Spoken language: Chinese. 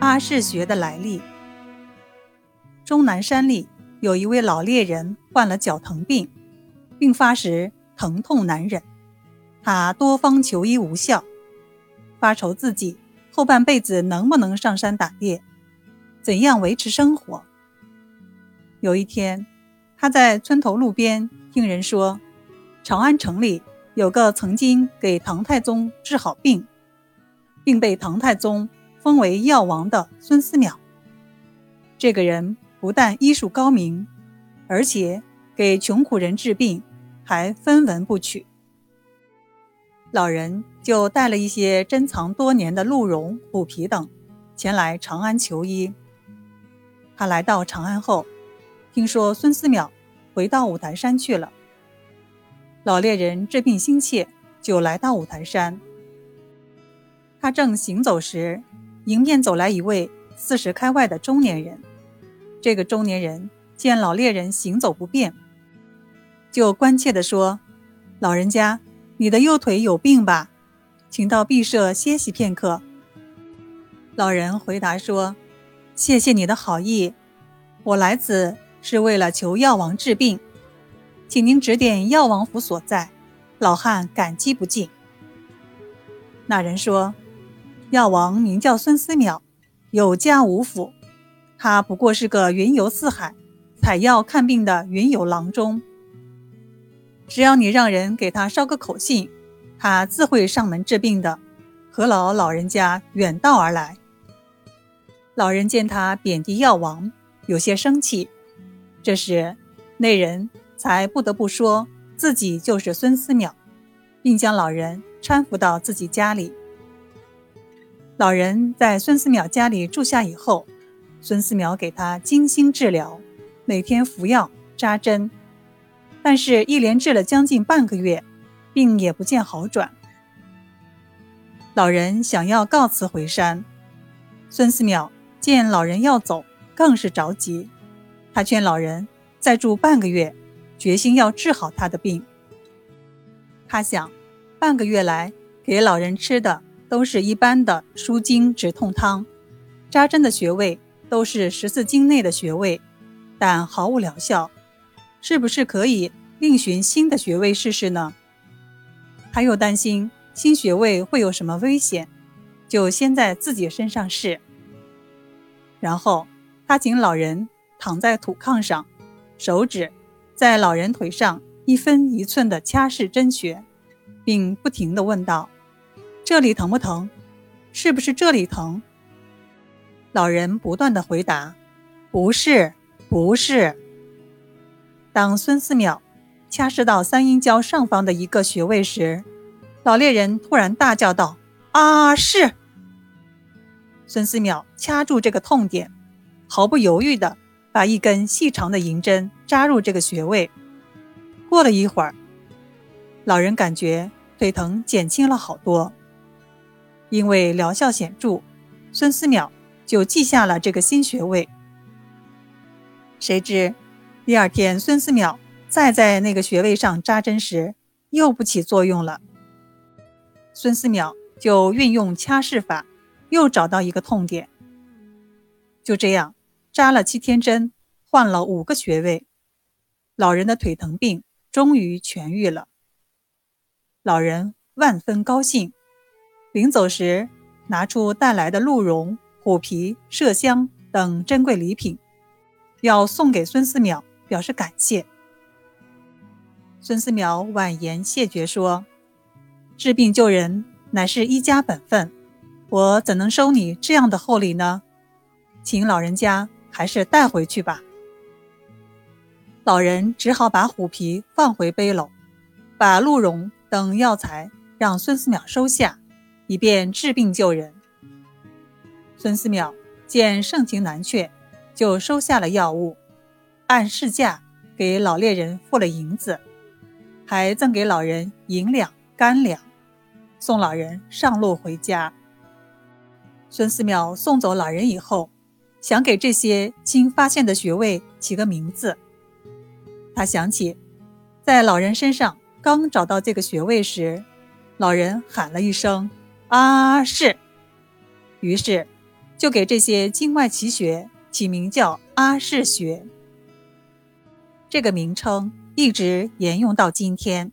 阿是穴的来历。终南山里有一位老猎人患了脚疼病，病发时疼痛难忍，他多方求医无效，发愁自己后半辈子能不能上山打猎，怎样维持生活。有一天，他在村头路边听人说，长安城里有个曾经给唐太宗治好病，并被唐太宗封为药王的孙思邈。这个人不但医术高明，而且给穷苦人治病还分文不取。老人就带了一些珍藏多年的鹿茸、虎皮等，前来长安求医。他来到长安后。听说孙思邈回到五台山去了，老猎人治病心切，就来到五台山。他正行走时，迎面走来一位四十开外的中年人。这个中年人见老猎人行走不便，就关切地说：“老人家，你的右腿有病吧？请到敝舍歇息片刻。”老人回答说：“谢谢你的好意，我来此。”是为了求药王治病，请您指点药王府所在，老汉感激不尽。那人说：“药王名叫孙思邈，有家无府，他不过是个云游四海、采药看病的云游郎中。只要你让人给他捎个口信，他自会上门治病的，何劳老人家远道而来？”老人见他贬低药王，有些生气。这时，那人才不得不说自己就是孙思邈，并将老人搀扶到自己家里。老人在孙思邈家里住下以后，孙思邈给他精心治疗，每天服药扎针，但是，一连治了将近半个月，病也不见好转。老人想要告辞回山，孙思邈见老人要走，更是着急。他劝老人再住半个月，决心要治好他的病。他想，半个月来给老人吃的都是一般的舒筋止痛汤，扎针的穴位都是十四经内的穴位，但毫无疗效。是不是可以另寻新的穴位试试呢？他又担心新穴位会有什么危险，就先在自己身上试。然后他请老人。躺在土炕上，手指在老人腿上一分一寸地掐试针穴，并不停地问道：“这里疼不疼？是不是这里疼？”老人不断的回答：“不是，不是。”当孙思邈掐试到三阴交上方的一个穴位时，老猎人突然大叫道：“啊，是！”孙思邈掐住这个痛点，毫不犹豫地。把一根细长的银针扎入这个穴位。过了一会儿，老人感觉腿疼减轻了好多。因为疗效显著，孙思邈就记下了这个新穴位。谁知第二天，孙思邈再在那个穴位上扎针时，又不起作用了。孙思邈就运用掐试法，又找到一个痛点。就这样。扎了七天针，换了五个穴位，老人的腿疼病终于痊愈了。老人万分高兴，临走时拿出带来的鹿茸、虎皮、麝香等珍贵礼品，要送给孙思邈，表示感谢。孙思邈婉言谢绝说：“治病救人乃是一家本分，我怎能收你这样的厚礼呢？请老人家。”还是带回去吧。老人只好把虎皮放回背篓，把鹿茸等药材让孙思邈收下，以便治病救人。孙思邈见盛情难却，就收下了药物，按市价给老猎人付了银子，还赠给老人银两、干粮，送老人上路回家。孙思邈送走老人以后。想给这些新发现的穴位起个名字。他想起，在老人身上刚找到这个穴位时，老人喊了一声“啊是”，于是就给这些经外奇穴起名叫阿是穴。这个名称一直沿用到今天。